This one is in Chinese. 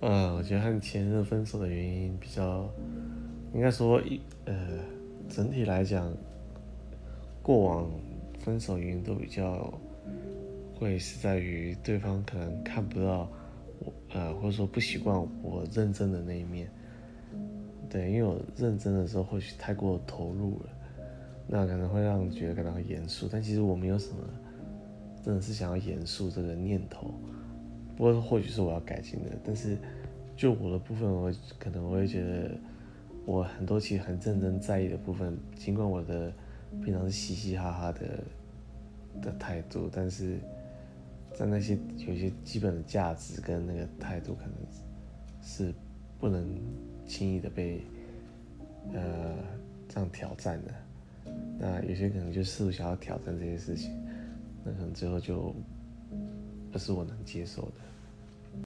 呃，我觉得和前任分手的原因比较，应该说一呃，整体来讲，过往分手原因都比较会是在于对方可能看不到我，呃，或者说不习惯我认真的那一面。对，因为我认真的时候或许太过投入了，那可能会让你觉得感到很严肃，但其实我没有什么真的是想要严肃这个念头。不过或许是我要改进的，但是就我的部分，我可能我会觉得我很多其实很认真在意的部分，尽管我的平常是嘻嘻哈哈的的态度，但是在那些有些基本的价值跟那个态度，可能是不能轻易的被呃这样挑战的。那有些可能就试图想要挑战这些事情，那可能最后就不是我能接受的。